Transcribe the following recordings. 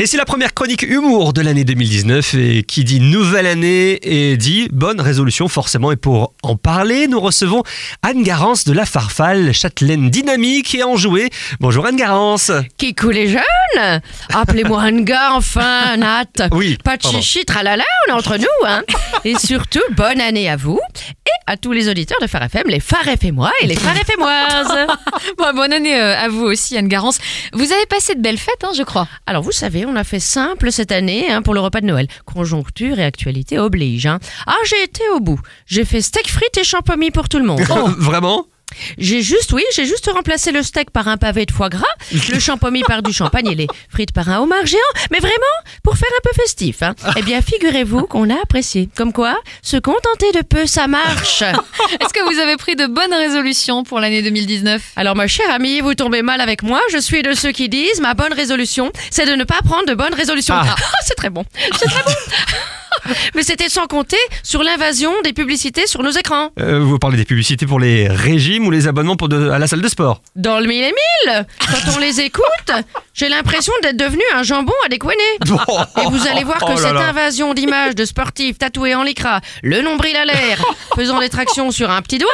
Et c'est la première chronique humour de l'année 2019 et qui dit nouvelle année et dit bonne résolution forcément. Et pour en parler, nous recevons Anne Garance de la Farfalle, châtelaine dynamique et enjouée. Bonjour Anne Garance. Qui coule les jeunes Appelez-moi un gars, enfin, Nat. Oui, Pas de pardon. chichi, tralala, on est entre nous, hein. Et surtout, bonne année à vous et à tous les auditeurs de Phare FM, les Phare moi et les Phare FMoises. Bon, bonne année euh, à vous aussi, Anne Garance. Vous avez passé de belles fêtes, hein, je crois. Alors, vous savez, on a fait simple cette année hein, pour le repas de Noël. Conjoncture et actualité oblige. Hein. Ah, j'ai été au bout. J'ai fait steak frites et champomis pour tout le monde. Oh, Vraiment? J'ai juste, oui, j'ai juste remplacé le steak par un pavé de foie gras, le champomis par du champagne et les frites par un homard géant. Mais vraiment, pour faire un peu festif. Hein. Eh bien, figurez-vous qu'on a apprécié. Comme quoi, se contenter de peu, ça marche. Est-ce que vous avez pris de bonnes résolutions pour l'année 2019 Alors, ma chère amie, vous tombez mal avec moi. Je suis de ceux qui disent ma bonne résolution, c'est de ne pas prendre de bonnes résolutions. Ah. Ah, c'est très bon. C'est très bon. Mais c'était sans compter sur l'invasion des publicités sur nos écrans. Euh, Vous parlez des publicités pour les régimes ou les abonnements pour de- à la salle de sport? Dans le mille et mille, quand on les écoute, j'ai l'impression d'être devenu un jambon à découiner. Et vous allez voir que Oh là cette là. invasion d'images de sportifs tatoués en lycra, le nombril à l'air, faisant des tractions sur un petit doigt,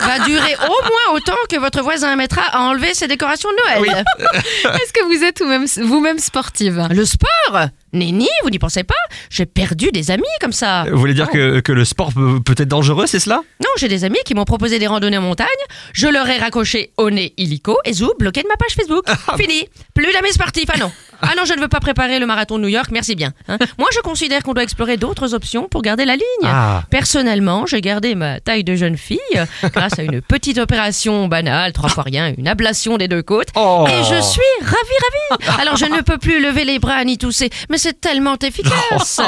va durer au moins autant que votre voisin mettra à enlever ses décorations de Noël. Est-ce que vous êtes vous-même sportive? Le sport? Nenni, vous n'y pensez pas? J'ai perdu des amis comme ça. Vous voulez dire que, que le sport peut, peut être dangereux, c'est cela? Non, j'ai des amis qui m'ont proposé des randonnées en montagne. Je leur ai raccroché au nez illico et zou, bloqué de ma page Facebook. Fini. Plus d'amis sportifs. Ah non. Ah non, je ne veux pas préparer le marathon de New York. Merci bien. hein. Moi, je considère qu'on doit explorer d'autres options pour garder la ligne. Ah. Personnellement, j'ai gardé ma taille de jeune fille grâce à une petite opération banale, trois fois rien, une ablation des deux côtes. Oh. Et je suis ravie, ravie. Alors, je ne peux plus lever les bras ni tousser, mais c'est tellement efficace.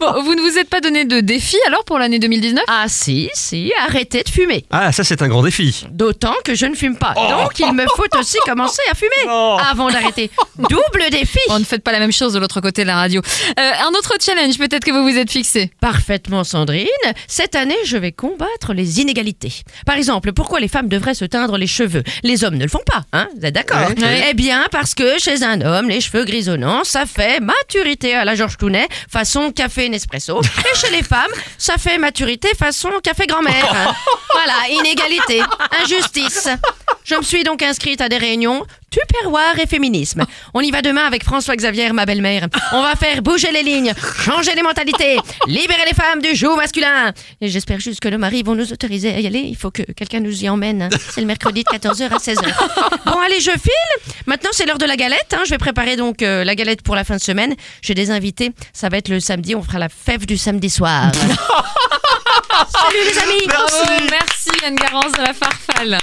Bon, vous ne vous êtes pas donné de défi alors pour l'année 2019 Ah si, si, arrêtez de fumer. Ah, ça c'est un grand défi. D'autant que je ne fume pas. Donc il me faut aussi commencer à fumer Oh. avant d'arrêter. Double défi. Bon, ne faites pas la même chose de l'autre côté de la radio. Euh, un autre challenge peut-être que vous vous êtes fixé. Parfaitement Sandrine, cette année je vais combattre les inégalités. Par exemple, pourquoi les femmes devraient se teindre les cheveux? Les hommes ne le font pas, hein? Vous êtes d'accord? Ouais. Ouais. Eh bien parce que chez un homme, les cheveux grisonnants, ça fait maturité à la Georges Clooney, façon café Nespresso. Et chez les femmes, ça fait maturité façon café grand-mère. hein. Voilà, inégalité, injustice. Je me suis donc inscrite à des réunions Tupperware et féminisme. On y va demain avec François Xavier, ma belle-mère. On va faire bouger les lignes, changer les mentalités, libérer les femmes du joug masculin. Et j'espère juste que nos maris vont nous autoriser à y aller. Il faut que quelqu'un nous y emmène. hein. C'est le mercredi de 14h à 16h. Bon, allez, je file. Maintenant, c'est l'heure de la galette. hein. Je vais préparer donc euh, la galette pour la fin de semaine. J'ai des invités. Ça va être le samedi. On fera la fève du samedi soir. Salut les amis Bravo, merci Anne Garance de la Farfalle.